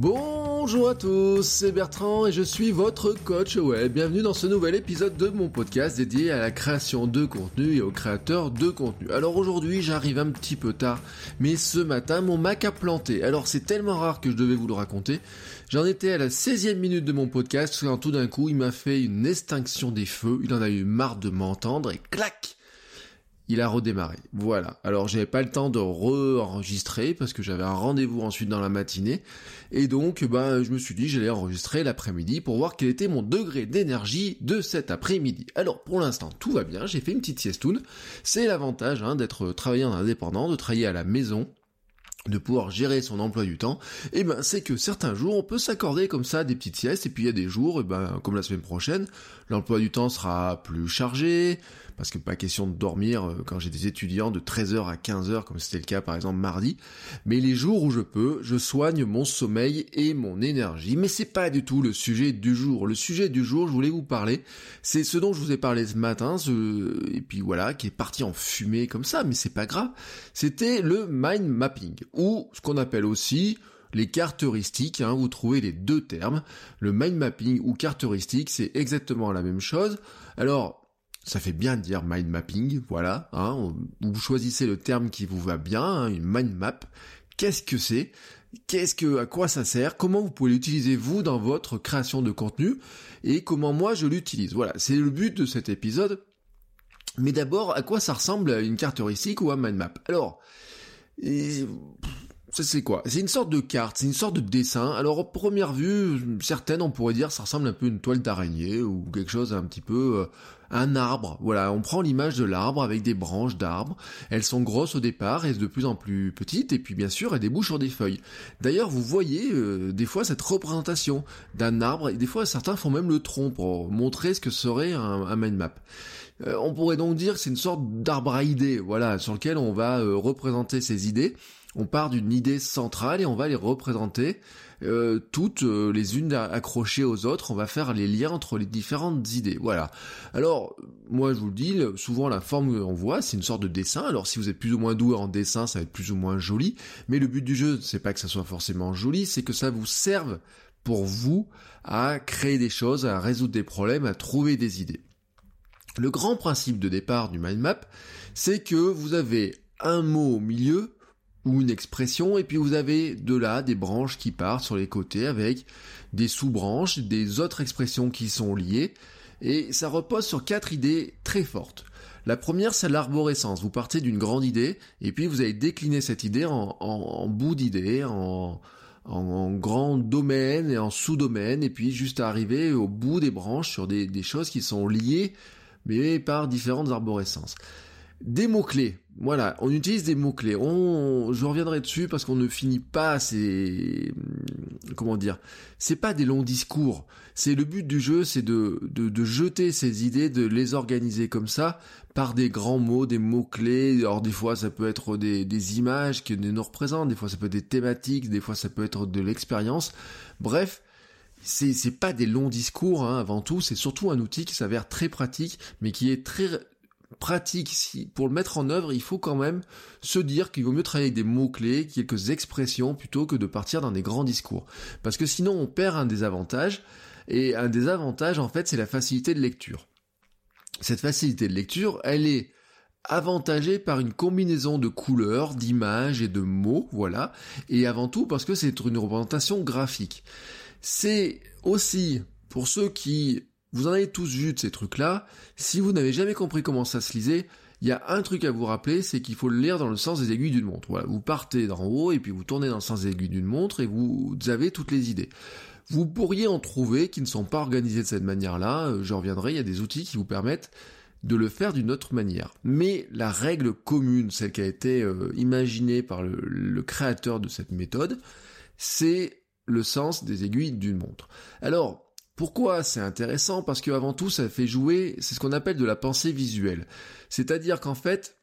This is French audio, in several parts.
Bonjour à tous, c'est Bertrand et je suis votre coach web. Bienvenue dans ce nouvel épisode de mon podcast dédié à la création de contenu et aux créateurs de contenu. Alors aujourd'hui j'arrive un petit peu tard, mais ce matin mon Mac a planté. Alors c'est tellement rare que je devais vous le raconter. J'en étais à la 16e minute de mon podcast quand tout d'un coup il m'a fait une extinction des feux, il en a eu marre de m'entendre et clac il a redémarré. Voilà. Alors j'avais pas le temps de re-enregistrer parce que j'avais un rendez-vous ensuite dans la matinée. Et donc, bah, je me suis dit j'allais enregistrer l'après-midi pour voir quel était mon degré d'énergie de cet après-midi. Alors pour l'instant, tout va bien. J'ai fait une petite siestoune. C'est l'avantage hein, d'être travaillant indépendant, de travailler à la maison de pouvoir gérer son emploi du temps, et eh ben c'est que certains jours on peut s'accorder comme ça des petites siestes et puis il y a des jours, eh ben comme la semaine prochaine, l'emploi du temps sera plus chargé, parce que pas question de dormir euh, quand j'ai des étudiants de 13h à 15h comme c'était le cas par exemple mardi, mais les jours où je peux, je soigne mon sommeil et mon énergie, mais c'est pas du tout le sujet du jour. Le sujet du jour, je voulais vous parler, c'est ce dont je vous ai parlé ce matin, ce... et puis voilà, qui est parti en fumée comme ça, mais c'est pas grave, c'était le mind mapping ou ce qu'on appelle aussi les cartes heuristiques, hein, vous trouvez les deux termes. Le mind mapping ou carte heuristique, c'est exactement la même chose. Alors, ça fait bien de dire mind mapping, voilà. Hein, vous choisissez le terme qui vous va bien, hein, une mind map. Qu'est-ce que c'est? Qu'est-ce que, à quoi ça sert? Comment vous pouvez l'utiliser vous dans votre création de contenu? Et comment moi je l'utilise? Voilà, c'est le but de cet épisode. Mais d'abord, à quoi ça ressemble une carte heuristique ou un mind map? Alors, c'est quoi? C'est une sorte de carte, c'est une sorte de dessin. Alors, première vue, certaines, on pourrait dire, ça ressemble un peu à une toile d'araignée ou quelque chose un petit peu... Euh, un arbre. Voilà, on prend l'image de l'arbre avec des branches d'arbre. Elles sont grosses au départ et de plus en plus petites et puis bien sûr elles débouchent sur des feuilles. D'ailleurs, vous voyez euh, des fois cette représentation d'un arbre et des fois certains font même le tronc pour montrer ce que serait un, un mind map. Euh, on pourrait donc dire que c'est une sorte d'arbre à idées, voilà, sur lequel on va représenter ces idées on part d'une idée centrale et on va les représenter euh, toutes euh, les unes accrochées aux autres, on va faire les liens entre les différentes idées. Voilà. Alors, moi je vous le dis, souvent la forme qu'on voit, c'est une sorte de dessin. Alors si vous êtes plus ou moins doué en dessin, ça va être plus ou moins joli. Mais le but du jeu, c'est pas que ça soit forcément joli, c'est que ça vous serve pour vous à créer des choses, à résoudre des problèmes, à trouver des idées. Le grand principe de départ du mind map, c'est que vous avez un mot au milieu ou une expression, et puis vous avez de là des branches qui partent sur les côtés avec des sous-branches, des autres expressions qui sont liées, et ça repose sur quatre idées très fortes. La première, c'est l'arborescence. Vous partez d'une grande idée, et puis vous allez décliner cette idée en, en, bout d'idée, en, en, grand domaine et en sous-domaine, et puis juste arriver au bout des branches sur des, des choses qui sont liées, mais par différentes arborescences. Des mots-clés. Voilà, on utilise des mots-clés. On, je reviendrai dessus parce qu'on ne finit pas ces, comment dire, c'est pas des longs discours. C'est le but du jeu, c'est de, de, jeter ces idées, de les organiser comme ça, par des grands mots, des mots-clés. Alors des fois ça peut être des, des images qui nous représentent, des fois ça peut être des thématiques, des fois ça peut être de l'expérience. Bref, c'est pas des longs discours hein, avant tout, c'est surtout un outil qui s'avère très pratique, mais qui est très pratique, si, pour le mettre en œuvre, il faut quand même se dire qu'il vaut mieux travailler avec des mots-clés, quelques expressions, plutôt que de partir dans des grands discours. Parce que sinon, on perd un des avantages, et un des avantages, en fait, c'est la facilité de lecture. Cette facilité de lecture, elle est avantagée par une combinaison de couleurs, d'images et de mots, voilà, et avant tout parce que c'est une représentation graphique. C'est aussi, pour ceux qui vous en avez tous vu de ces trucs-là. Si vous n'avez jamais compris comment ça se lisait, il y a un truc à vous rappeler, c'est qu'il faut le lire dans le sens des aiguilles d'une montre. Voilà, vous partez d'en haut et puis vous tournez dans le sens des aiguilles d'une montre et vous avez toutes les idées. Vous pourriez en trouver qui ne sont pas organisées de cette manière-là. Euh, je reviendrai, il y a des outils qui vous permettent de le faire d'une autre manière. Mais la règle commune, celle qui a été euh, imaginée par le, le créateur de cette méthode, c'est le sens des aiguilles d'une montre. Alors, pourquoi c'est intéressant? Parce qu'avant tout, ça fait jouer, c'est ce qu'on appelle de la pensée visuelle. C'est-à-dire qu'en fait,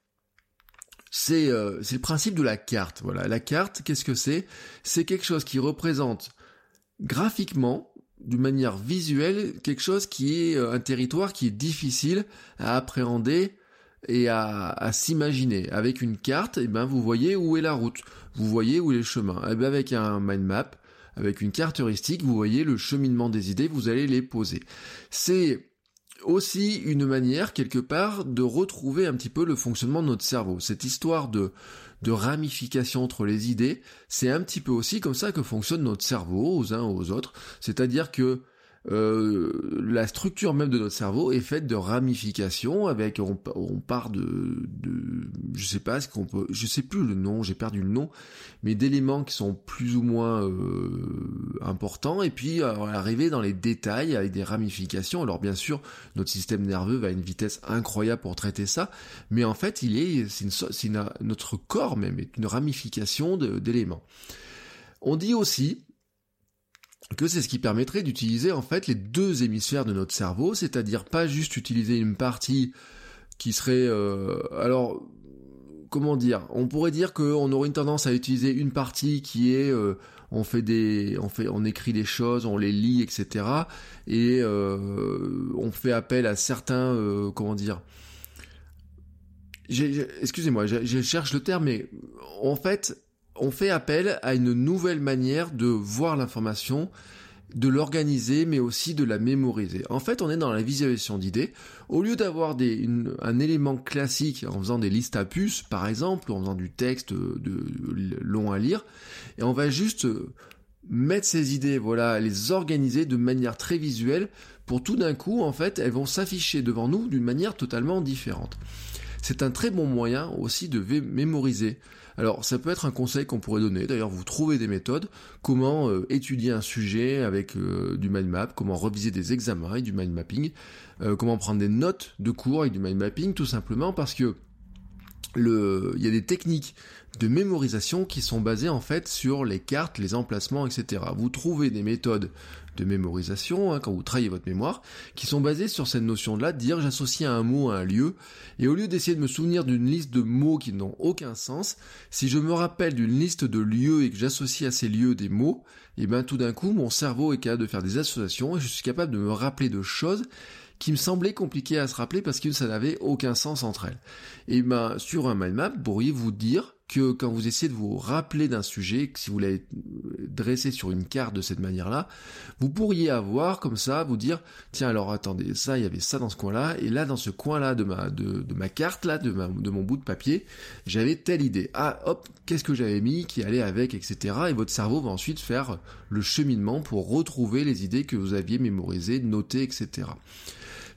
c'est euh, le principe de la carte. Voilà, la carte, qu'est-ce que c'est? C'est quelque chose qui représente graphiquement, d'une manière visuelle, quelque chose qui est euh, un territoire qui est difficile à appréhender et à, à s'imaginer. Avec une carte, eh ben vous voyez où est la route, vous voyez où est le chemin. Eh ben avec un mind map, avec une carte heuristique, vous voyez le cheminement des idées, vous allez les poser. C'est aussi une manière, quelque part, de retrouver un petit peu le fonctionnement de notre cerveau. Cette histoire de, ramification entre les idées, c'est un petit peu aussi comme ça que fonctionne notre cerveau aux uns aux autres. C'est-à-dire que euh, la structure même de notre cerveau est faite de ramifications avec on, part de, de je sais pas ce qu'on peut je sais plus le nom j'ai perdu le nom mais d'éléments qui sont plus ou moins euh, importants et puis euh, arriver dans les détails avec des ramifications. Alors bien sûr notre système nerveux va à une vitesse incroyable pour traiter ça mais en fait il est c'est notre corps même est une ramification d'éléments. On dit aussi que c'est ce qui permettrait d'utiliser en fait les deux hémisphères de notre cerveau, c'est-à-dire pas juste utiliser une partie qui serait euh, alors comment dire On pourrait dire qu'on aurait une tendance à utiliser une partie qui est euh, on fait des on fait on écrit des choses, on les lit, etc. Et euh, on fait appel à certains comment dire Excusez-moi, je cherche le terme, mais en fait, on fait appel à une nouvelle manière de voir l'information, de l'organiser, mais aussi de la mémoriser. En fait, on est dans la visualisation d'idées. Au lieu d'avoir un élément classique en faisant des listes à puces, par exemple, ou en faisant du texte de, long à lire, et on va juste mettre ces idées, voilà, les organiser de manière très visuelle, pour tout d'un coup, en fait, elles vont s'afficher devant nous d'une manière totalement différente. C'est un très bon moyen aussi de mémoriser. Alors ça peut être un conseil qu'on pourrait donner, d'ailleurs vous trouvez des méthodes, comment euh, étudier un sujet avec euh, du mind map, comment reviser des examens avec du mind mapping, euh, comment prendre des notes de cours avec du mind mapping, tout simplement parce que le, il y a des techniques de mémorisation qui sont basées en fait sur les cartes, les emplacements, etc. Vous trouvez des méthodes de mémorisation, hein, quand vous travaillez votre mémoire, qui sont basées sur cette notion-là, de dire j'associe un mot à un lieu, et au lieu d'essayer de me souvenir d'une liste de mots qui n'ont aucun sens, si je me rappelle d'une liste de lieux et que j'associe à ces lieux des mots, et eh ben tout d'un coup mon cerveau est capable de faire des associations et je suis capable de me rappeler de choses qui me semblaient compliquées à se rappeler parce que ça n'avait aucun sens entre elles. Et ben sur un mind map, pourriez-vous dire que quand vous essayez de vous rappeler d'un sujet, si vous l'avez dressé sur une carte de cette manière-là, vous pourriez avoir comme ça, vous dire, tiens alors attendez, ça il y avait ça dans ce coin-là, et là dans ce coin-là de ma carte là, de mon bout de papier, j'avais telle idée. Ah hop, qu'est-ce que j'avais mis qui allait avec, etc. Et votre cerveau va ensuite faire le cheminement pour retrouver les idées que vous aviez mémorisées, notées, etc.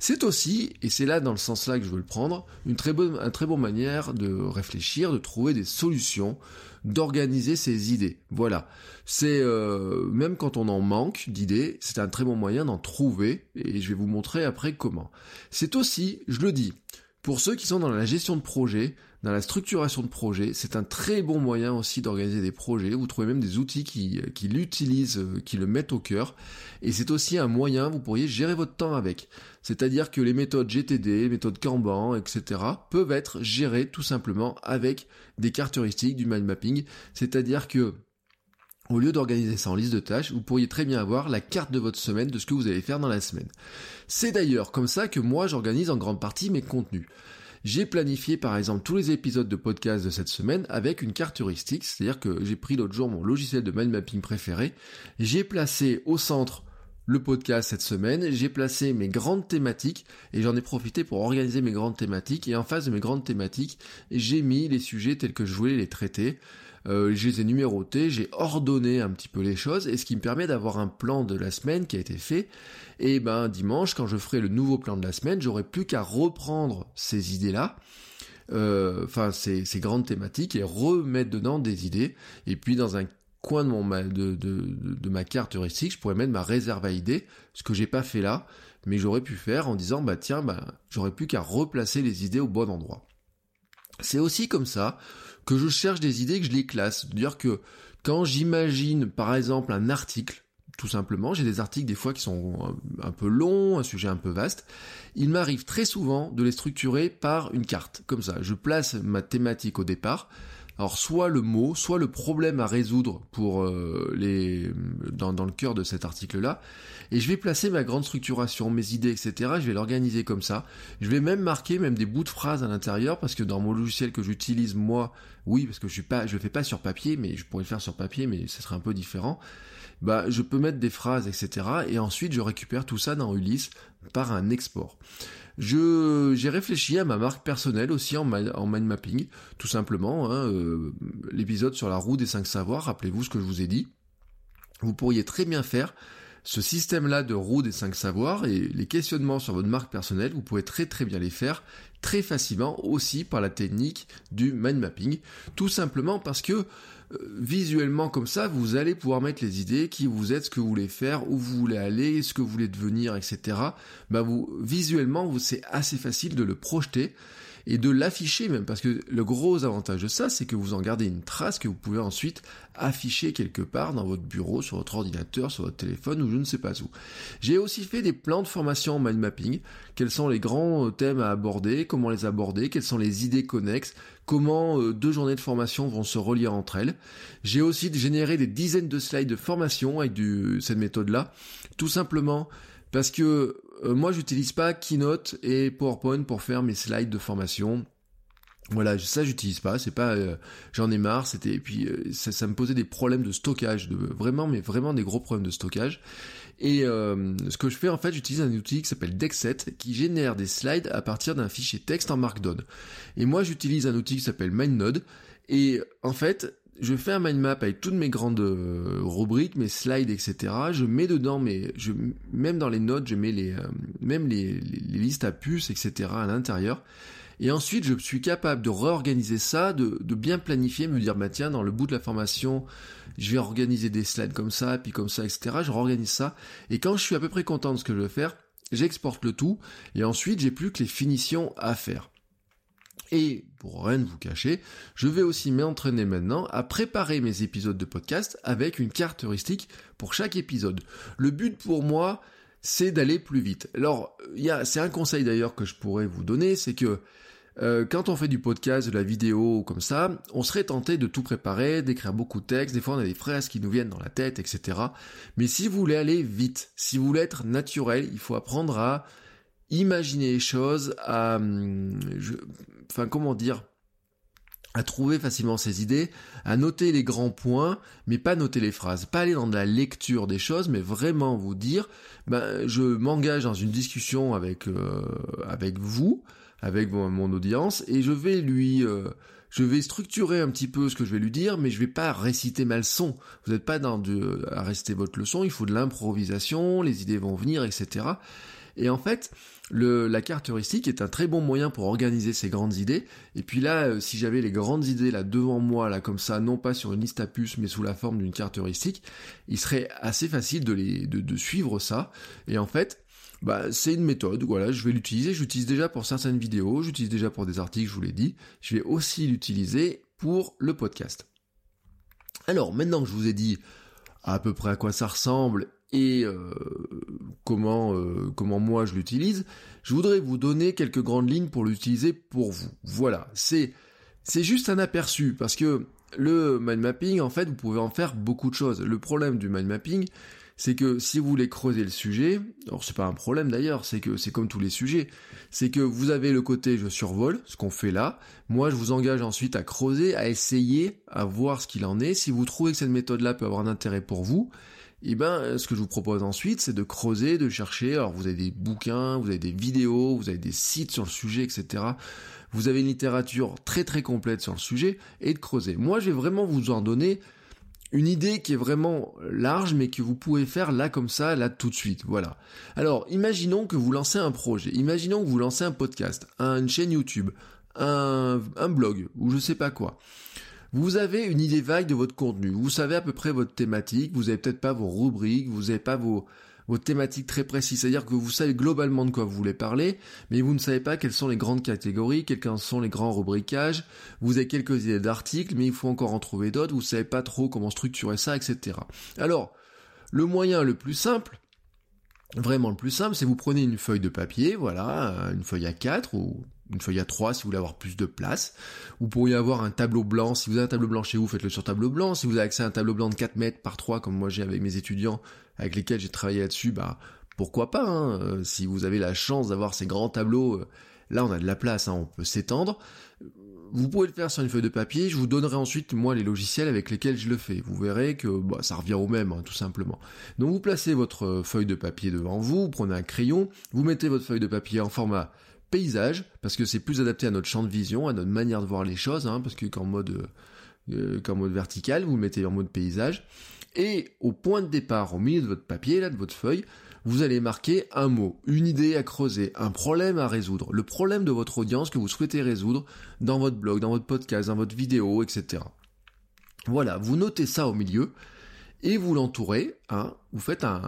C'est aussi, et c'est là dans le sens là que je veux le prendre, une très bonne, très bonne manière de réfléchir, de trouver des solutions, d'organiser ses idées. Voilà. C'est euh, même quand on en manque d'idées, c'est un très bon moyen d'en trouver, et je vais vous montrer après comment. C'est aussi, je le dis, pour ceux qui sont dans la gestion de projet, dans la structuration de projet, c'est un très bon moyen aussi d'organiser des projets. Vous trouvez même des outils qui, qui l'utilisent, euh, qui le mettent au cœur. Et c'est aussi un moyen, vous pourriez gérer votre temps avec. C'est-à-dire que les méthodes GTD, méthodes Kanban, etc. peuvent être gérées tout simplement avec des cartes du mind mapping. C'est-à-dire que au lieu d'organiser ça en liste de tâches, vous pourriez très bien avoir la carte de votre semaine de ce que vous allez faire dans la semaine. C'est d'ailleurs comme ça que moi j'organise en grande partie mes contenus. J'ai planifié par exemple tous les épisodes de podcast de cette semaine avec une carte heuristique, c'est-à-dire que j'ai pris l'autre jour mon logiciel de mind mapping préféré, j'ai placé au centre le podcast cette semaine, j'ai placé mes grandes thématiques et j'en ai profité pour organiser mes grandes thématiques et en face de mes grandes thématiques, j'ai mis les sujets tels que je voulais les traiter. Euh, je les ai numérotés, j'ai ordonné un petit peu les choses, et ce qui me permet d'avoir un plan de la semaine qui a été fait. Et ben dimanche, quand je ferai le nouveau plan de la semaine, j'aurai plus qu'à reprendre ces idées-là, euh, enfin ces, ces grandes thématiques, et remettre dedans des idées. Et puis dans un coin de, mon, de, de, de, ma carte heuristique, je pourrais mettre ma réserve à idées, ce que j'ai pas fait là, mais j'aurais pu faire en disant bah tiens bah j'aurais plus qu'à replacer les idées au bon endroit. C'est aussi comme ça que je cherche des idées que je les classe, c'est-à-dire que quand j'imagine par exemple un article tout simplement. J'ai des articles des fois qui sont un peu longs, un sujet un peu vaste. Il m'arrive très souvent de les structurer par une carte, comme ça. Je place ma thématique au départ, alors soit le mot, soit le problème à résoudre pour euh, les dans, dans, le cœur de cet article-là, et je vais placer ma grande structuration, mes idées, etc. Je vais l'organiser comme ça. Je vais même marquer même des bouts de phrases à l'intérieur parce que dans mon logiciel que j'utilise moi, oui, parce que je suis pas, je le fais pas sur papier, mais je pourrais le faire sur papier, mais ce serait un peu différent. Bah, je peux mettre des phrases, etc. Et ensuite, je récupère tout ça dans Ulysse par un export. Je j'ai réfléchi à ma marque personnelle aussi en, mind mapping, tout simplement. Hein, euh, L'épisode sur la roue des cinq savoirs, rappelez-vous ce que je vous ai dit. Vous pourriez très bien faire ce système-là de roue des cinq savoirs et les questionnements sur votre marque personnelle, vous pouvez très très bien les faire très facilement aussi par la technique du mind mapping, tout simplement parce que euh, visuellement comme ça, vous allez pouvoir mettre les idées, qui vous êtes, ce que vous voulez faire, où vous voulez aller, ce que vous voulez devenir, etc. Bah vous, visuellement, vous, c'est assez facile de le projeter et de l'afficher même, parce que le gros avantage de ça, c'est que vous en gardez une trace que vous pouvez ensuite afficher quelque part dans votre bureau, sur votre ordinateur, sur votre téléphone ou je ne sais pas où. J'ai aussi fait des plans de formation en mind mapping, quels sont les grands thèmes à aborder, comment les aborder, quelles sont les idées connexes, comment euh, deux journées de formation vont se relier entre elles. J'ai aussi généré des dizaines de slides de formation avec du, cette méthode-là, tout simplement parce que euh, moi j'utilise pas Keynote et PowerPoint pour faire mes slides de formation. Voilà, ça j'utilise pas, c'est pas, euh, j'en ai marre, c'était, et puis ça, me posait des problèmes de stockage, de vraiment, mais vraiment des gros problèmes de stockage. Et ce que je fais en fait, j'utilise un outil qui s'appelle Dexet, qui génère des slides à partir d'un fichier texte en Markdown. Et moi j'utilise un outil qui s'appelle MindNode, et en fait, je fais un mind map avec toutes mes grandes euh, rubriques, mes slides, etc. Je mets dedans mes, je, même dans les notes, je mets les, euh, même les, listes à puces, etc. à l'intérieur. Et ensuite, je suis capable de réorganiser ça, de, de, bien planifier, me dire, bah tiens, dans le bout de la formation, je vais organiser des slides comme ça, puis comme ça, etc. Je réorganise ça. Et quand je suis à peu près content de ce que je veux faire, j'exporte le tout. Et ensuite, j'ai plus que les finitions à faire. Et pour rien vous cacher, je vais aussi m'entraîner maintenant à préparer mes épisodes de podcast avec une carte heuristique pour chaque épisode. Le but pour moi, c'est d'aller plus vite. Alors, c'est un conseil d'ailleurs que je pourrais vous donner, c'est que euh, quand on fait du podcast, de la vidéo comme ça, on serait tenté de tout préparer, d'écrire beaucoup de textes, des fois on a des phrases qui nous viennent dans la tête, etc. Mais si vous voulez aller vite, si vous voulez être naturel, il faut apprendre à imaginer les choses, à, hum, enfin comment dire, à trouver facilement ses idées, à noter les grands points, mais pas noter les phrases, pas aller dans la lecture des choses, mais vraiment vous dire, ben je m'engage dans une discussion avec euh, avec vous, avec mon, audience, et je vais lui euh, je vais structurer un petit peu ce que je vais lui dire, mais je vais pas réciter ma leçon. Vous n'êtes pas dans de, à réciter votre leçon, il faut de l'improvisation, les idées vont venir, etc. Et en fait, la carte heuristique est un très bon moyen pour organiser ces grandes idées. Et puis là, euh, si j'avais les grandes idées là devant moi, là comme ça, non pas sur une liste à puces, mais sous la forme d'une carte heuristique, il serait assez facile de suivre ça. Et en fait, bah, c'est une méthode, voilà, je vais l'utiliser, j'utilise déjà pour certaines vidéos, j'utilise déjà pour des articles, je vous l'ai dit, je vais aussi l'utiliser pour le podcast. Alors, maintenant que je vous ai dit à peu près à quoi ça ressemble et euh, comment euh, comment moi je l'utilise, je voudrais vous donner quelques grandes lignes pour l'utiliser pour vous. Voilà, c'est c'est juste un aperçu parce que le mind mapping en fait, vous pouvez en faire beaucoup de choses. Le problème du mind mapping, c'est que si vous voulez creuser le sujet, alors c'est pas un problème d'ailleurs, c'est que c'est comme tous les sujets, c'est que vous avez le côté je survole, ce qu'on fait là, moi je vous engage ensuite à creuser, à essayer, à voir ce qu'il en est, si vous trouvez que cette méthode-là peut avoir un intérêt pour vous, eh ben, ce que je vous propose ensuite, c'est de creuser, de chercher. Alors, vous avez des bouquins, vous avez des vidéos, vous avez des sites sur le sujet, etc. Vous avez une littérature très très complète sur le sujet et de creuser. Moi, je vais vraiment vous en donner une idée qui est vraiment large, mais que vous pouvez faire là comme ça, là tout de suite. Voilà. Alors, imaginons que vous lancez un projet. Imaginons que vous lancez un podcast, une chaîne YouTube, un, un blog ou je sais pas quoi. Vous avez une idée vague de votre contenu, vous savez à peu près votre thématique, vous avez peut-être pas vos rubriques, vous n'avez pas vos, votre thématique très précise, c'est-à-dire que vous savez globalement de quoi vous voulez parler, mais vous ne savez pas quelles sont les grandes catégories, quels sont les grands rubriquages, vous avez quelques idées d'articles, mais il faut encore en trouver d'autres, vous savez pas trop comment structurer ça, etc. Alors, le moyen le plus simple, vraiment le plus simple, c'est vous prenez une feuille de papier, voilà, une feuille à 4 ou une feuille à 3 si vous voulez avoir plus de place. Vous pourriez avoir un tableau blanc. Si vous avez un tableau blanc chez vous, faites-le sur tableau blanc. Si vous avez accès à un tableau blanc de 4 mètres par 3, comme moi j'ai avec mes étudiants avec lesquels j'ai travaillé là-dessus, bah pourquoi pas. Hein. Euh, si vous avez la chance d'avoir ces grands tableaux, euh, là on a de la place, hein, on peut s'étendre. Vous pouvez le faire sur une feuille de papier, je vous donnerai ensuite moi les logiciels avec lesquels je le fais. Vous verrez que bah, ça revient au même, hein, tout simplement. Donc vous placez votre euh, feuille de papier devant vous, vous prenez un crayon, vous mettez votre feuille de papier en format paysage, parce que c'est plus adapté à notre champ de vision, à notre manière de voir les choses, hein, parce que qu'en mode, euh, mode vertical, vous mettez en mode paysage. Et au point de départ, au milieu de votre papier, là, de votre feuille, vous allez marquer un mot, une idée à creuser, un problème à résoudre, le problème de votre audience que vous souhaitez résoudre dans votre blog, dans votre podcast, dans votre vidéo, etc. Voilà, vous notez ça au milieu, et vous l'entourez, hein, vous faites un,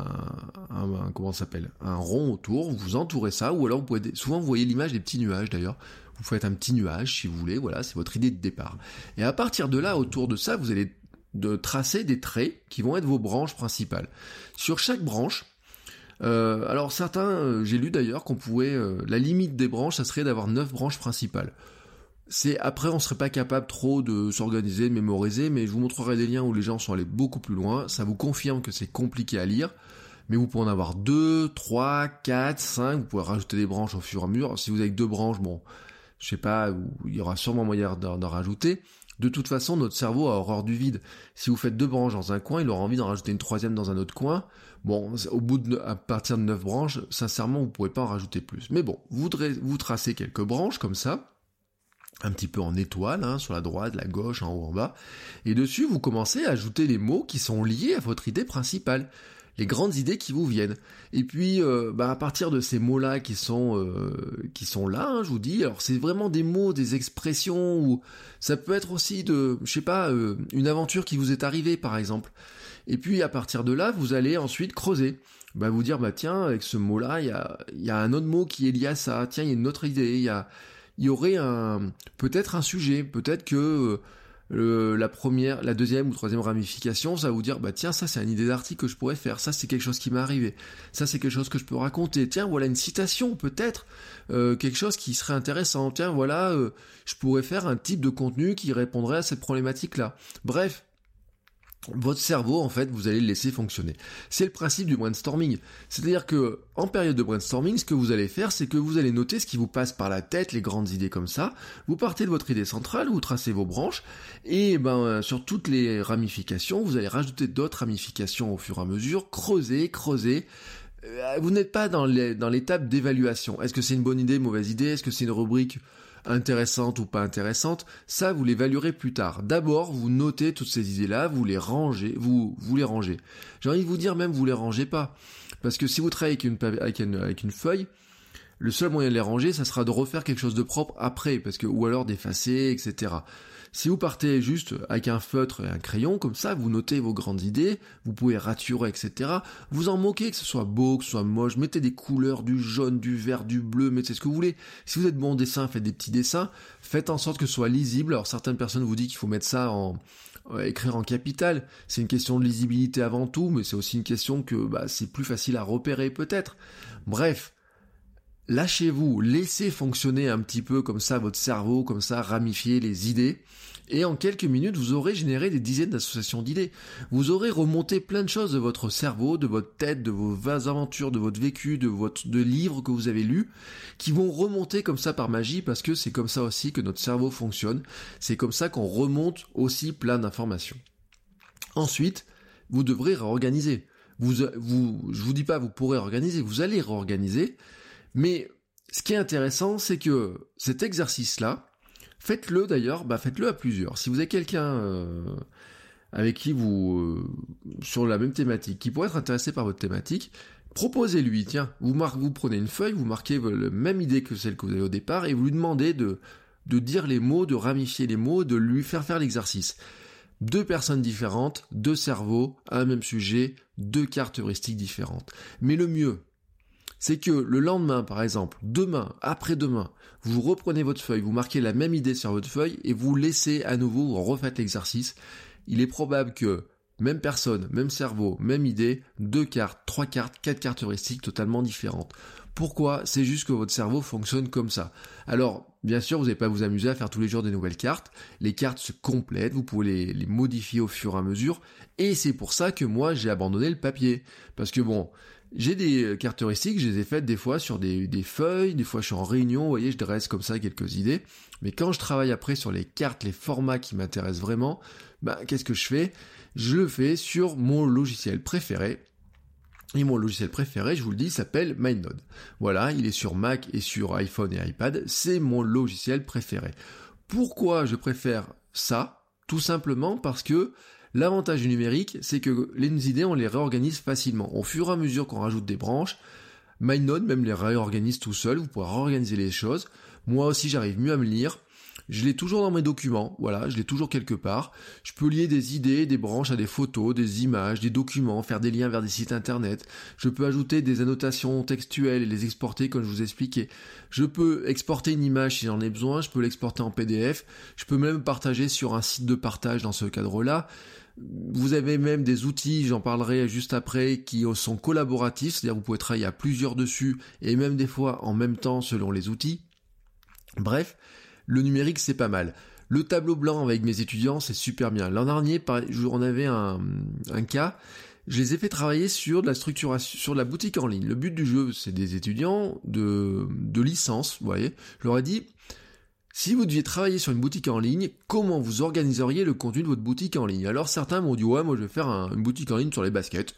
comment s'appelle, un rond autour, vous entourez ça, ou alors vous pouvez, souvent vous voyez l'image des petits nuages d'ailleurs, vous faites un petit nuage si vous voulez, voilà, c'est votre idée de départ. Et à partir de là, autour de ça, vous allez de tracer des traits qui vont être vos branches principales. Sur chaque branche, euh, alors certains, euh, j'ai lu d'ailleurs qu'on pouvait, euh, la limite des branches, ça serait d'avoir neuf branches principales c'est après on serait pas capable trop de s'organiser, de mémoriser, mais je vous montrerai des liens où les gens sont allés beaucoup plus loin. Ça vous confirme que c'est compliqué à lire, mais vous pouvez en avoir deux, trois, quatre, cinq. Vous pouvez rajouter des branches au fur et à mesure. Si vous avez deux branches, bon, je sais pas, il y aura sûrement moyen d'en rajouter. De toute façon, notre cerveau a horreur du vide. Si vous faites deux branches dans un coin, il aura envie d'en rajouter une troisième dans un autre coin. Bon, au bout de, à partir de neuf branches, sincèrement, vous pouvez pas en rajouter plus. Mais bon, vous, vous tracez quelques branches comme ça un petit peu en étoile, hein, sur la droite, la gauche, en haut, en bas. Et dessus, vous commencez à ajouter les mots qui sont liés à votre idée principale, les grandes idées qui vous viennent. Et puis, euh, bah, à partir de ces mots-là qui sont euh, qui sont là, hein, je vous dis, alors c'est vraiment des mots, des expressions, ou ça peut être aussi de, je sais pas, euh, une aventure qui vous est arrivée, par exemple. Et puis, à partir de là, vous allez ensuite creuser. Bah, vous dire, bah tiens, avec ce mot-là, il y a, y a un autre mot qui est lié à ça. Tiens, il y a une autre idée. Il y a il y aurait un peut-être un sujet, peut-être que euh, la première, la deuxième ou troisième ramification, ça va vous dire bah tiens ça c'est une idée d'article que je pourrais faire, ça c'est quelque chose qui m'est arrivé, ça c'est quelque chose que je peux raconter, tiens voilà une citation peut-être, euh, quelque chose qui serait intéressant, tiens voilà euh, je pourrais faire un type de contenu qui répondrait à cette problématique là. Bref, votre cerveau, en fait, vous allez le laisser fonctionner. C'est le principe du brainstorming. C'est-à-dire que, en période de brainstorming, ce que vous allez faire, c'est que vous allez noter ce qui vous passe par la tête, les grandes idées comme ça. Vous partez de votre idée centrale, vous tracez vos branches, et ben, sur toutes les ramifications, vous allez rajouter d'autres ramifications au fur et à mesure, creuser, creuser, euh, vous n'êtes pas dans l'étape d'évaluation. Est-ce que c'est une bonne idée, mauvaise idée? Est-ce que c'est une rubrique intéressante ou pas intéressante, ça vous l'évaluerez plus tard. D'abord, vous notez toutes ces idées-là, vous les rangez, vous, vous les rangez. J'ai envie de vous dire même vous les rangez pas. Parce que si vous travaillez avec une, avec une, avec une feuille, le seul moyen de les ranger, ça sera de refaire quelque chose de propre après, parce que, ou alors d'effacer, etc. Si vous partez juste avec un feutre et un crayon, comme ça, vous notez vos grandes idées, vous pouvez raturer, etc. Vous en moquez, que ce soit beau, que ce soit moche, mettez des couleurs, du jaune, du vert, du bleu, mettez ce que vous voulez. Si vous êtes bon dessin, faites des petits dessins, faites en sorte que ce soit lisible. Alors certaines personnes vous disent qu'il faut mettre ça en, euh, écrire en capital, c'est une question de lisibilité avant tout, mais c'est aussi une question que bah, c'est plus facile à repérer peut-être. Bref, lâchez-vous, laissez fonctionner un petit peu comme ça votre cerveau, comme ça ramifier les idées. Et en quelques minutes, vous aurez généré des dizaines d'associations d'idées. Vous aurez remonté plein de choses de votre cerveau, de votre tête, de vos aventures, de votre vécu, de votre de livres que vous avez lus, qui vont remonter comme ça par magie, parce que c'est comme ça aussi que notre cerveau fonctionne. C'est comme ça qu'on remonte aussi plein d'informations. Ensuite, vous devrez réorganiser. Vous, vous, je vous dis pas vous pourrez organiser, vous allez réorganiser, mais ce qui est intéressant, c'est que cet exercice-là, faites-le d'ailleurs, bah faites-le à plusieurs. Si vous avez quelqu'un euh, avec qui vous euh, sur la même thématique, qui pourrait être intéressé par votre thématique, proposez-lui, tiens, vous prenez une feuille, vous marquez la même idée que celle que vous avez au départ, et vous lui demandez de de dire les mots, de ramifier les mots, de lui faire faire l'exercice. deux personnes différentes, deux cerveaux, un même sujet, deux cartes heuristiques différentes. Mais le mieux, c'est que le lendemain, par exemple, demain, après-demain, vous reprenez votre feuille, vous marquez la même idée sur votre feuille et vous laissez à nouveau, vous refaites l'exercice. Il est probable que même personne, même cerveau, même idée, deux cartes, trois cartes, quatre cartes heuristiques totalement différentes. Pourquoi? C'est juste que votre cerveau fonctionne comme ça. Alors, bien sûr, vous n'allez pas vous amuser à faire tous les jours des nouvelles cartes. Les cartes se complètent, vous pouvez les, les modifier au fur et à mesure. Et c'est pour ça que moi, j'ai abandonné le papier. Parce que bon, j'ai des cartes heuristiques, je les ai faites des fois sur des, des, feuilles, des fois je suis en réunion, vous voyez, je dresse comme ça quelques idées. Mais quand je travaille après sur les cartes, les formats qui m'intéressent vraiment, bah, qu'est-ce que je fais? Je le fais sur mon logiciel préféré. Et mon logiciel préféré, je vous le dis, s'appelle MindNode. Voilà, il est sur Mac et sur iPhone et iPad. C'est mon logiciel préféré. Pourquoi je préfère ça? Tout simplement parce que l'avantage du numérique, c'est que les idées, on les réorganise facilement. Au fur et à mesure qu'on rajoute des branches, MindNode même les réorganise tout seul. Vous pourrez réorganiser les choses. Moi aussi, j'arrive mieux à me lire. Je l'ai toujours dans mes documents, voilà, je l'ai toujours quelque part. Je peux lier des idées, des branches à des photos, des images, des documents, faire des liens vers des sites internet. Je peux ajouter des annotations textuelles et les exporter comme je vous expliquais. Je peux exporter une image si j'en ai besoin, je peux l'exporter en PDF. Je peux même partager sur un site de partage dans ce cadre-là. Vous avez même des outils, j'en parlerai juste après, qui sont collaboratifs, c'est-à-dire vous pouvez travailler à plusieurs dessus et même des fois en même temps selon les outils. Bref, le numérique c'est pas mal. Le tableau blanc avec mes étudiants c'est super bien. L'an dernier, on avait un, un cas, je les ai fait travailler sur de la structuration, sur la boutique en ligne. Le but du jeu, c'est des étudiants de, de licence, vous voyez. Je leur ai dit, si vous deviez travailler sur une boutique en ligne, comment vous organiseriez le contenu de votre boutique en ligne? Alors certains m'ont dit, ouais, moi je vais faire une boutique en ligne sur les baskets.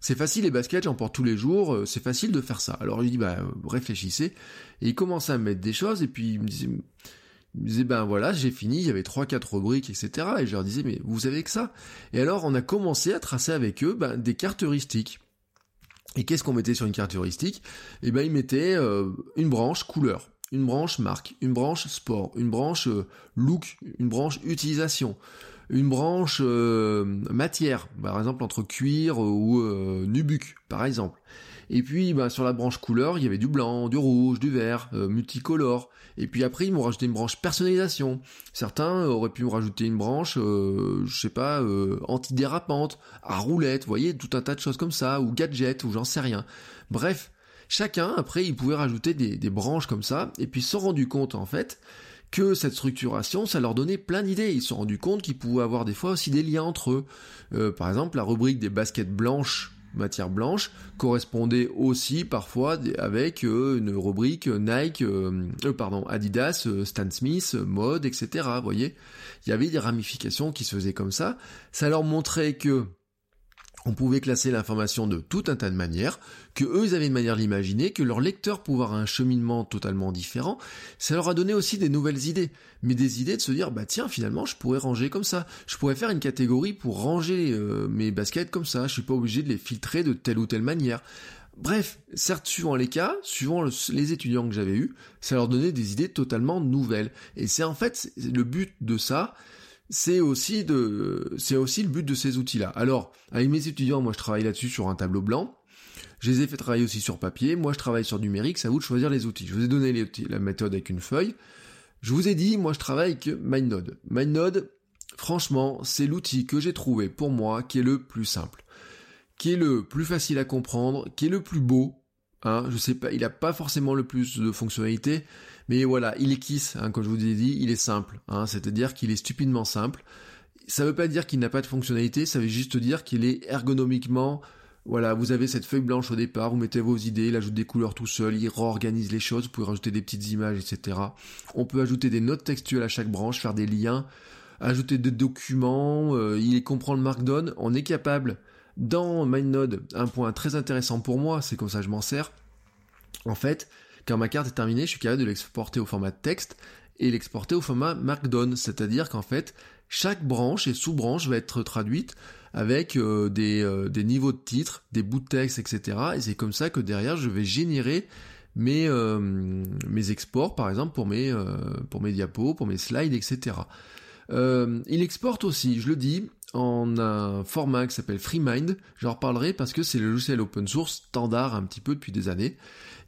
C'est facile les baskets, j'en porte tous les jours, euh, c'est facile de faire ça. Alors il dit bah réfléchissez et il commençait à mettre des choses et puis il me disait, il me ben voilà j'ai fini, il y avait trois quatre rubriques etc. Et je leur disais mais vous savez que ça? Et alors on a commencé à tracer avec eux ben, des cartes heuristiques. Et qu'est-ce qu'on mettait sur une carte heuristique? Eh ben ils mettaient euh, une branche couleur, une branche marque, une branche sport, une branche euh, look, une branche utilisation, une branche euh, matière, par exemple entre cuir ou euh, nubuck, par exemple. Et puis bah, sur la branche couleur, il y avait du blanc, du rouge, du vert, euh, multicolore. Et puis après, ils m'ont rajouté une branche personnalisation. Certains auraient pu me rajouter une branche, je sais pas, antidérapante, à roulette, vous voyez, tout un tas de choses comme ça, ou gadget, ou j'en sais rien. Bref, chacun, après, il pouvait rajouter des, branches comme ça, et puis se sont rendu compte, en fait, que cette structuration, ça leur donnait plein d'idées. Ils se sont rendus compte qu'ils pouvaient avoir des fois aussi des liens entre eux. Euh, par exemple, la rubrique des baskets blanches matière blanche correspondait aussi parfois avec euh, une rubrique Nike, euh, pardon, Adidas, Stan Smith, mode, etc. Vous voyez, il y avait des ramifications qui se faisaient comme ça. Ça leur montrait que on pouvait classer l'information de tout un tas de manières, que eux ils avaient une manière de l'imaginer, que leur lecteur pouvait avoir un cheminement totalement différent, ça leur a donné aussi des nouvelles idées, mais des idées de se dire bah tiens finalement je pourrais ranger comme ça, je pourrais faire une catégorie pour ranger euh, mes baskets comme ça, je suis pas obligé de les filtrer de telle ou telle manière. Bref, certes suivant les cas, suivant les étudiants que j'avais eus, ça leur donnait des idées totalement nouvelles. Et c'est en fait le but de ça, c'est aussi de, c'est aussi le but de ces outils-là. Alors, avec mes étudiants, moi je travaille là-dessus sur un tableau blanc. Je les ai fait travailler aussi sur papier. Moi je travaille sur numérique. C'est à vous de choisir les outils. Je vous ai donné la méthode avec une feuille. Je vous ai dit, moi je travaille avec MindNode. MindNode, franchement, c'est l'outil que j'ai trouvé pour moi qui est le plus simple, qui est le plus facile à comprendre, qui est le plus beau. Hein, je sais pas, il a pas forcément le plus de fonctionnalités, mais voilà, il est kiss, hein, comme je vous ai dit, il est simple. Hein, C'est-à-dire qu'il est stupidement simple. Ça ne veut pas dire qu'il n'a pas de fonctionnalité, ça veut juste dire qu'il est ergonomiquement... Voilà, vous avez cette feuille blanche au départ, vous mettez vos idées, il ajoute des couleurs tout seul, il réorganise les choses, vous pouvez rajouter des petites images, etc. On peut ajouter des notes textuelles à chaque branche, faire des liens, ajouter des documents, euh, il comprend le Markdown, on est capable, dans MindNode, un point très intéressant pour moi, c'est comme ça que je m'en sers, en fait, quand ma carte est terminée, je suis capable de l'exporter au format texte et l'exporter au format Markdown, c'est-à-dire qu'en fait, chaque branche et sous-branche va être traduite avec euh, des, euh, des, niveaux de titres, des bouts de texte, etc. Et c'est comme ça que derrière, je vais générer mes, euh, exports, par exemple, pour mes, pour mes diapos, pour mes slides, etc. Il exporte aussi, je le dis, en un format qui s'appelle FreeMind. J'en reparlerai parce que c'est le logiciel open source standard un petit peu depuis des années.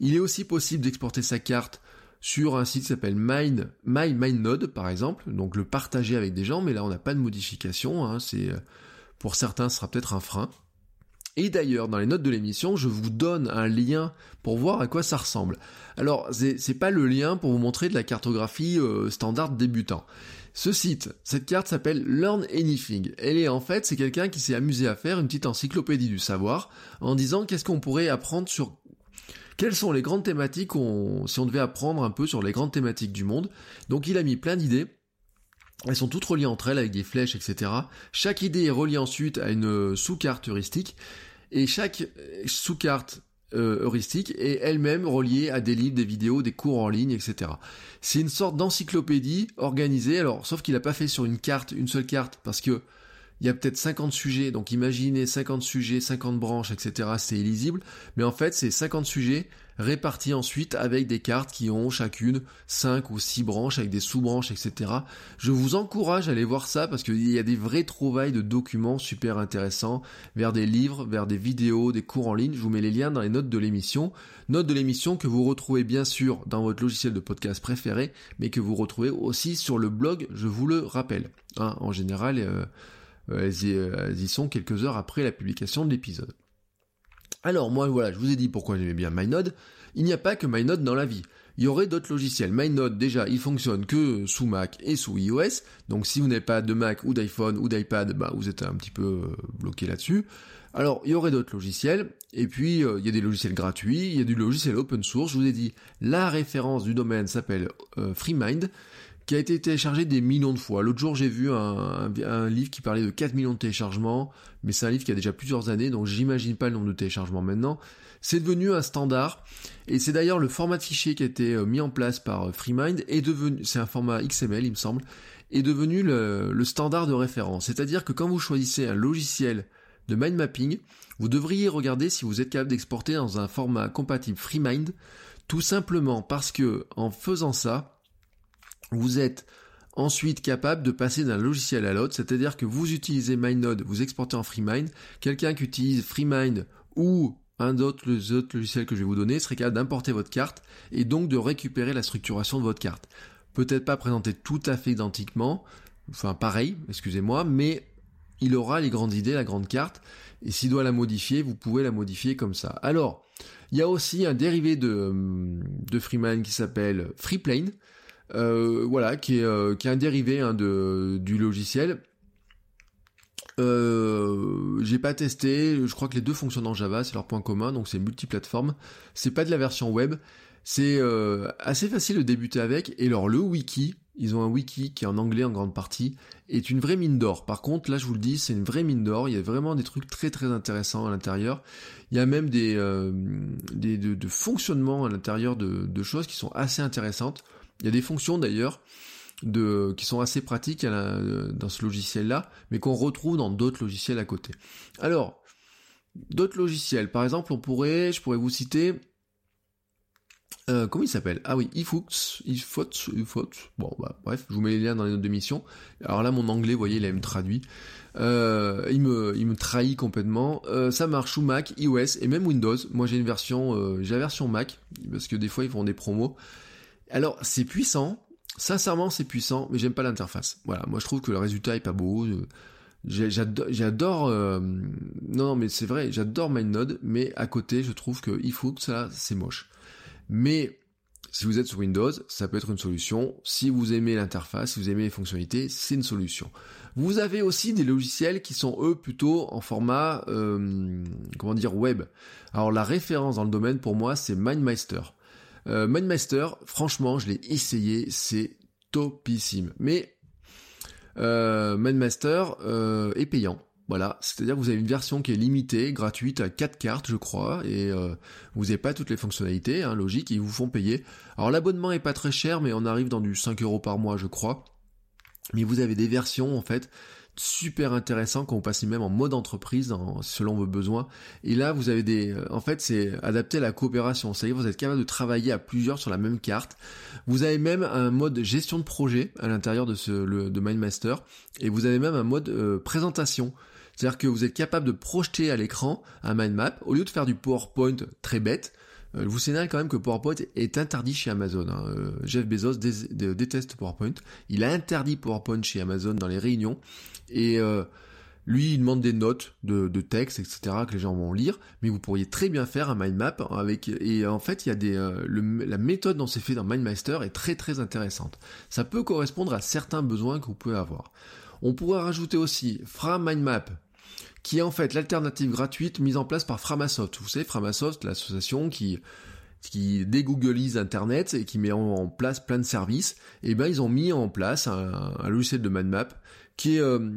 Il est aussi possible d'exporter sa carte sur un site qui s'appelle Mind, MyMindNode par exemple, donc le partager avec des gens, mais là on n'a pas de modification, hein, c'est pour certains ce sera peut-être un frein. Et d'ailleurs, dans les notes de l'émission, je vous donne un lien pour voir à quoi ça ressemble. Alors, c'est pas le lien pour vous montrer de la cartographie euh, standard débutant. Ce site, cette carte s'appelle Learn Anything. Elle est en fait, c'est quelqu'un qui s'est amusé à faire une petite encyclopédie du savoir en disant qu'est-ce qu'on pourrait apprendre sur quelles sont les grandes thématiques si on devait apprendre un peu sur les grandes thématiques du monde. Donc il a mis plein d'idées. Elles sont toutes reliées entre elles avec des flèches, etc. Chaque idée est reliée ensuite à une sous-carte heuristique. Et chaque sous-carte euh, heuristique est elle-même reliée à des livres, des vidéos, des cours en ligne, etc. C'est une sorte d'encyclopédie organisée, alors sauf qu'il n'a pas fait sur une carte, une seule carte, parce que il y a peut-être 50 sujets, donc imaginez 50 sujets, 50 branches, etc. C'est illisible, mais en fait c'est 50 sujets répartis ensuite avec des cartes qui ont chacune 5 ou 6 branches avec des sous-branches, etc. Je vous encourage à aller voir ça parce qu'il y a des vrais trouvailles de documents super intéressants vers des livres, vers des vidéos, des cours en ligne. Je vous mets les liens dans les notes de l'émission. Notes de l'émission que vous retrouvez bien sûr dans votre logiciel de podcast préféré, mais que vous retrouvez aussi sur le blog, je vous le rappelle. Hein, en général, euh, euh, elles y, sont quelques heures après la publication de l'épisode. Alors moi voilà, je vous ai dit pourquoi j'aimais bien MyNode. Il n'y a pas que MyNode dans la vie. Il y aurait d'autres logiciels. MyNode déjà, il fonctionne que sous Mac et sous iOS. Donc si vous n'avez pas de Mac ou d'iPhone ou d'iPad, bah vous êtes un petit peu euh, bloqué là-dessus. Alors il y aurait d'autres logiciels. Et puis euh, il y a des logiciels gratuits, il y a du logiciel open source. Je vous ai dit la référence du domaine s'appelle FreeMind qui a été téléchargé des millions de fois. L'autre jour, j'ai vu un, livre qui parlait de 4 millions de téléchargements, mais c'est un livre qui a déjà plusieurs années, donc j'imagine pas le nombre de téléchargements maintenant. C'est devenu un standard, et c'est d'ailleurs le format de fichier qui a été euh, mis en place par euh, FreeMind, est devenu, c'est un format XML, il me semble, est devenu le, le standard de référence. C'est-à-dire que quand vous choisissez un logiciel de mind mapping, vous devriez regarder si vous êtes capable d'exporter dans un format compatible FreeMind, tout simplement parce que en faisant ça, vous êtes ensuite capable de passer d'un logiciel à l'autre, c'est-à-dire que vous utilisez MindNode, vous exportez en FreeMind, quelqu'un qui utilise FreeMind ou un d'autres autres logiciels que je vais vous donner serait capable d'importer votre carte et donc de récupérer la structuration de votre carte. Peut-être pas présentée tout à fait identiquement, enfin pareil, excusez-moi, mais il aura les grandes idées, la grande carte, et s'il doit la modifier, vous pouvez la modifier comme ça. Alors, il y a aussi un dérivé de, de Freemind qui s'appelle FreePlane, voilà, qui est, euh, qui est un dérivé hein, de, du logiciel. Euh, j'ai pas testé, je crois que les deux fonctionnent en Java, c'est leur point commun, donc c'est multiplateforme. C'est pas de la version web, c'est assez facile de débuter avec. Et alors le wiki, ils ont un wiki qui est en anglais en grande partie, est une vraie mine d'or. Par contre, là je vous le dis, c'est une vraie mine d'or. Il y a vraiment des trucs très très intéressants à l'intérieur. Il y a même des, des de, de fonctionnements à l'intérieur de, de choses qui sont assez intéressantes. Il y a des fonctions d'ailleurs qui sont assez pratiques dans ce logiciel-là, mais qu'on retrouve dans d'autres logiciels à côté. Alors, d'autres logiciels, par exemple, on pourrait, je pourrais vous citer, euh, comment il s'appelle? Ah oui, iFoots, iFoots, iFoots. Bon, bah, bref, je vous mets les liens dans les notes d'émission. Alors là, mon anglais, vous voyez, il a me traduit. Euh, il me, il me trahit complètement. Euh, ça marche sous Mac, iOS et même Windows. Moi, j'ai une version, j'ai la version Mac parce que des fois, ils font des promos. Alors, c'est puissant. Sincèrement, c'est puissant, mais j'aime pas l'interface. Voilà, moi je trouve que le résultat est pas beau. J'adore, euh, non, non, mais c'est vrai, j'adore MindNode, mais à côté, je trouve que il ça, c'est moche. Mais si vous êtes sur Windows, ça peut être une solution. Si vous aimez l'interface, si vous aimez les fonctionnalités, c'est une solution. Vous avez aussi des logiciels qui sont eux plutôt en format, euh, comment dire, web. Alors la référence dans le domaine pour moi, c'est MindMeister. Euh, Mindmaster, franchement, je l'ai essayé, c'est topissime. Mais euh, Mindmaster euh, est payant. Voilà, c'est-à-dire que vous avez une version qui est limitée, gratuite à 4 cartes, je crois, et euh, vous n'avez pas toutes les fonctionnalités, hein, logique, ils vous font payer. Alors l'abonnement est pas très cher, mais on arrive dans du 5 euros par mois, je crois. Mais vous avez des versions, en fait, super intéressant quand vous passez même en mode entreprise selon vos besoins. Et là, vous avez des, en fait, c'est adapté à la coopération. C'est-à-dire vous êtes capable de travailler à plusieurs sur la même carte. Vous avez même un mode gestion de projet à l'intérieur de ce le, de MindMaster et vous avez même un mode euh, présentation. C'est-à-dire que vous êtes capable de projeter à l'écran un mind map au lieu de faire du PowerPoint très bête. Euh, vous signale quand même que PowerPoint est interdit chez Amazon. Hein. Euh, Jeff Bezos déteste PowerPoint. Il a interdit PowerPoint chez Amazon dans les réunions. Et euh, lui, il demande des notes de, texte, etc., que les gens vont lire, mais vous pourriez très bien faire un mind map avec, et en fait, il y a des, la méthode dont c'est fait dans MindMaster est très très intéressante. Ça peut correspondre à certains besoins que vous pouvez avoir. On pourrait rajouter aussi Fra Mindmap, qui est en fait l'alternative gratuite mise en place par Framasoft. Vous savez, Framasoft, l'association qui qui Internet et qui met en, place plein de services, et eh ben ils ont mis en place un, logiciel de est euh,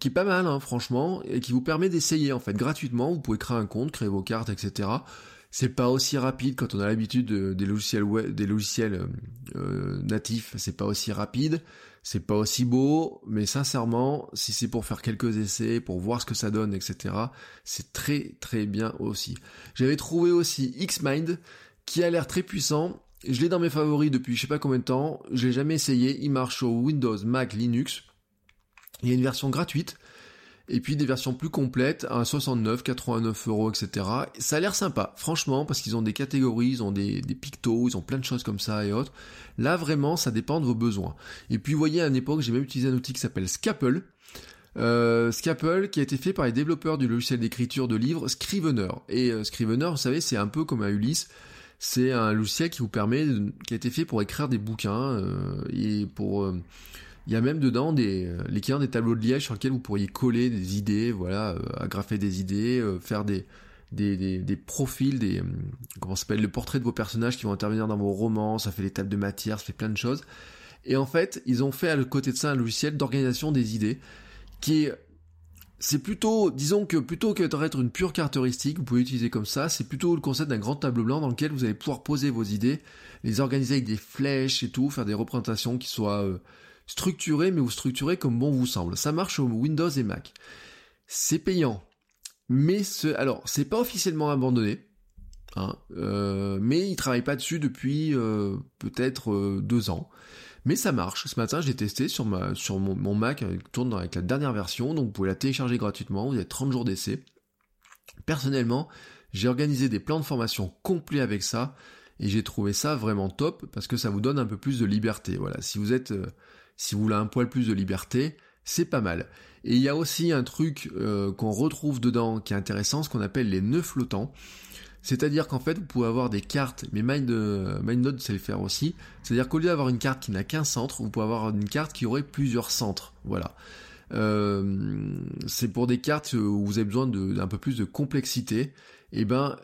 qui est pas mal, hein, franchement, et qui vous permet d'essayer en fait gratuitement. Vous pouvez créer un compte, créer vos cartes, etc. C'est pas aussi rapide quand on a l'habitude des logiciels web, des logiciels euh, euh, natifs. C'est pas aussi rapide. C'est pas aussi beau, mais sincèrement, si c'est pour faire quelques essais, pour voir ce que ça donne, etc., c'est très très bien aussi. J'avais trouvé aussi Xmind, qui a l'air très puissant. Je l'ai dans mes favoris depuis je sais pas combien de temps. Je l'ai jamais essayé. Il marche sur Windows, Mac, Linux. Il y a une version gratuite et puis des versions plus complètes à 69, 89 euros, etc. Ça a l'air sympa, franchement, parce qu'ils ont des catégories, ils ont des, pictos, ils ont plein de choses comme ça et autres. Là, vraiment, ça dépend de vos besoins. Et puis, vous voyez, à une époque, j'ai même utilisé un outil qui s'appelle Scapple, euh, Scapple qui a été fait par les développeurs du logiciel d'écriture de livres Scrivener. Et euh, Scrivener, vous savez, c'est un peu comme un Ulysse. C'est un logiciel qui vous permet, qui a été fait pour écrire des bouquins euh, et pour euh, il y a même dedans des euh, des tableaux de liège sur lesquels vous pourriez coller des idées, voilà, euh, agrafer des idées, euh, faire des, des, des, des, profils, des comment s'appelle le portrait de vos personnages qui vont intervenir dans vos romans, ça fait des tables de matière, ça fait plein de choses. Et en fait, ils ont fait à côté de ça un logiciel d'organisation des idées qui est c'est plutôt, disons que plutôt que d'être une pure caractéristique, vous pouvez utiliser comme ça, c'est plutôt le concept d'un grand tableau blanc dans lequel vous allez pouvoir poser vos idées, les organiser avec des flèches et tout, faire des représentations qui soient structuré, mais vous structurez comme bon vous semble. Ça marche au Windows et Mac. C'est payant. Mais ce, alors, c'est pas officiellement abandonné. Hein, euh, mais il travaille pas dessus depuis euh, peut-être euh, deux ans. Mais ça marche. Ce matin, j'ai testé sur ma sur mon, Mac, il tourne avec la dernière version, donc vous pouvez la télécharger gratuitement. Vous avez 30 jours d'essai. Personnellement, j'ai organisé des plans de formation complets avec ça et j'ai trouvé ça vraiment top parce que ça vous donne un peu plus de liberté. Voilà, si vous êtes si vous voulez un poil plus de liberté, c'est pas mal. Et il y a aussi un truc euh, qu'on retrouve dedans qui est intéressant, ce qu'on appelle les nœuds flottants. C'est-à-dire qu'en fait, vous pouvez avoir des cartes, mais Mind, euh, MindNode sait le faire aussi. C'est-à-dire qu'au lieu d'avoir une carte qui n'a qu'un centre, vous pouvez avoir une carte qui aurait plusieurs centres. Voilà. Euh, c'est pour des cartes où vous avez besoin d'un peu plus de complexité. Et eh ben,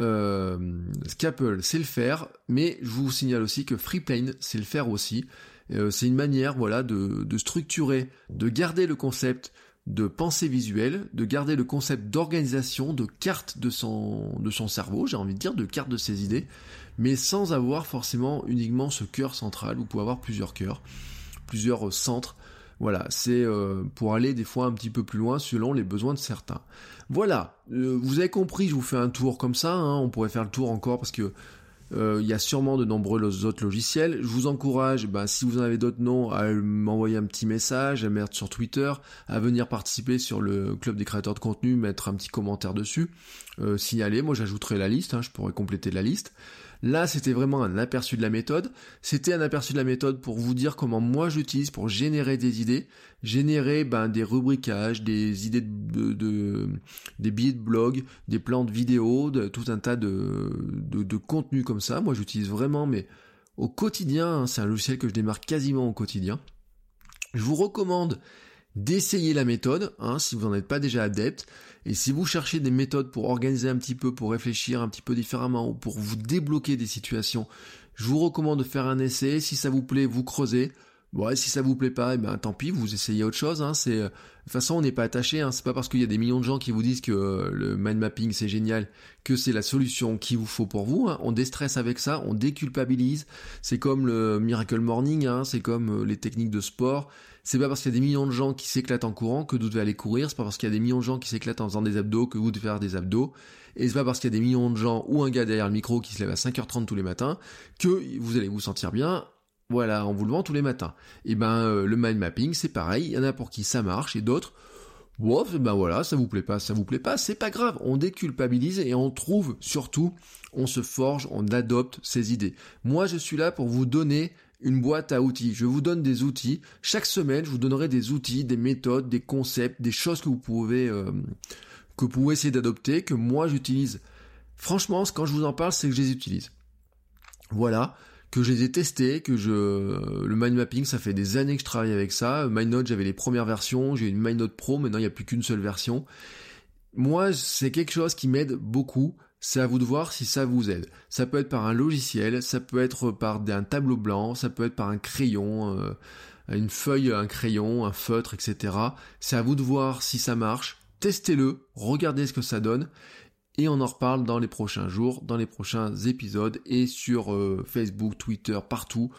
euh, Scapple sait le faire, mais je vous signale aussi que Freeplane sait le faire aussi. Euh, c'est une manière, voilà, de, structurer, de garder le concept de pensée visuelle, de garder le concept d'organisation, de carte de son, cerveau, j'ai envie de dire, de carte de ses idées, mais sans avoir forcément uniquement ce cœur central, vous pouvez avoir plusieurs cœurs, plusieurs centres, voilà, c'est euh, pour aller des fois un petit peu plus loin selon les besoins de certains. Voilà, euh, vous avez compris, je vous fais un tour comme ça, hein, on pourrait faire le tour encore parce que euh, il y a sûrement de nombreux autres logiciels. Je vous encourage, ben, si vous en avez d'autres noms, à m'envoyer un petit message, à mettre sur Twitter, à venir participer sur le club des créateurs de contenu, mettre un petit commentaire dessus, euh, signaler. Moi, j'ajouterai la liste, hein, je pourrais compléter la liste. Là, c'était vraiment un aperçu de la méthode. C'était un aperçu de la méthode pour vous dire comment moi j'utilise pour générer des idées, générer ben, des rubricages, des idées de, des billets de blog, des plans de vidéo, de, tout un tas de, de, de contenu comme ça. Moi, j'utilise vraiment, mais au quotidien, hein, c'est un logiciel que je démarre quasiment au quotidien. Je vous recommande d'essayer la méthode, hein, si vous n'en êtes pas déjà adepte. Et si vous cherchez des méthodes pour organiser un petit peu, pour réfléchir un petit peu différemment, ou pour vous débloquer des situations, je vous recommande de faire un essai. Si ça vous plaît, vous creusez. Bon, si ça vous plaît pas, eh ben tant pis, vous essayez autre chose. Hein. C'est de toute façon, on n'est pas attaché. Hein. C'est pas parce qu'il y a des millions de gens qui vous disent que euh, le mind mapping c'est génial que c'est la solution qu'il vous faut pour vous. Hein. On déstresse avec ça, on déculpabilise. C'est comme le miracle morning, hein. c'est comme euh, les techniques de sport C'est pas parce qu'il y a des millions de gens qui s'éclatent en courant que vous devez aller courir. C'est pas parce qu'il y a des millions de gens qui s'éclatent en faisant des abdos que vous devez faire des abdos. Et c'est pas parce qu'il y a des millions de gens ou un gars derrière le micro qui se lève à 5h30 tous les matins que vous allez vous sentir bien. Voilà, en vous levant tous les matins. Et ben, euh, le mind mapping, c'est pareil. Il y en a pour qui ça marche et d'autres, Wow, ben voilà, ça vous plaît pas, ça vous plaît pas, c'est pas grave, on déculpabilise et on trouve surtout, on se forge, on adopte ses idées. Moi, je suis là pour vous donner une boîte à outils. Je vous donne des outils. Chaque semaine, je vous donnerai des outils, des méthodes, des concepts, des choses que vous pouvez, euh, que vous pouvez essayer d'adopter, que moi j'utilise. Franchement, quand je vous en parle, c'est que je les utilise. Voilà que je les ai testés, que je le mind mapping, ça fait des années que je travaille avec ça. MindNote, j'avais les premières versions, j'ai une MindNote Pro, maintenant il n'y a plus qu'une seule version. Moi, c'est quelque chose qui m'aide beaucoup. C'est à vous de voir si ça vous aide. Ça peut être par un logiciel, ça peut être par un tableau blanc, ça peut être par un crayon, euh, une feuille, un crayon, un feutre, etc. C'est à vous de voir si ça marche. Testez-le, regardez ce que ça donne et on en reparle dans les prochains jours, dans les prochains épisodes et sur euh, Facebook, Twitter, partout.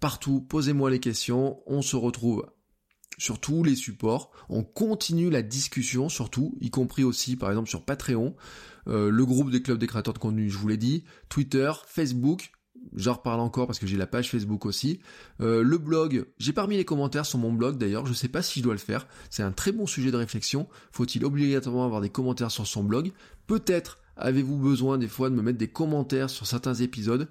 Partout, posez-moi les questions, on se retrouve sur tous les supports, on continue la discussion surtout, y compris aussi par exemple sur Patreon, euh, le groupe des clubs des créateurs de contenu, je vous l'ai dit, Twitter, Facebook, j'en reparle encore parce que j'ai la page Facebook aussi. Euh, le blog, j'ai pas remis les commentaires sur mon blog d'ailleurs, je sais pas si je dois le faire. C'est un très bon sujet de réflexion. Faut-il obligatoirement avoir des commentaires sur son blog? Peut-être avez-vous besoin des fois de me mettre des commentaires sur certains épisodes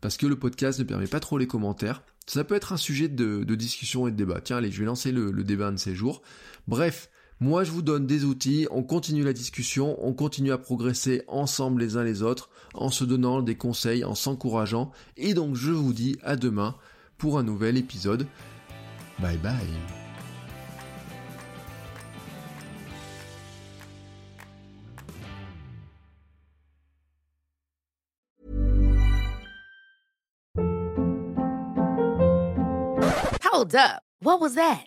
parce que le podcast ne permet pas trop les commentaires. Ça peut être un sujet de, discussion et de débat. Tiens, allez, je vais lancer le, le débat de ces jours. Bref, moi, je vous donne des outils, on continue la discussion, on continue à progresser ensemble les uns les autres, en se donnant des conseils, en s'encourageant. Et donc, je vous dis à demain pour un nouvel épisode. Bye bye. Hold up. What was that?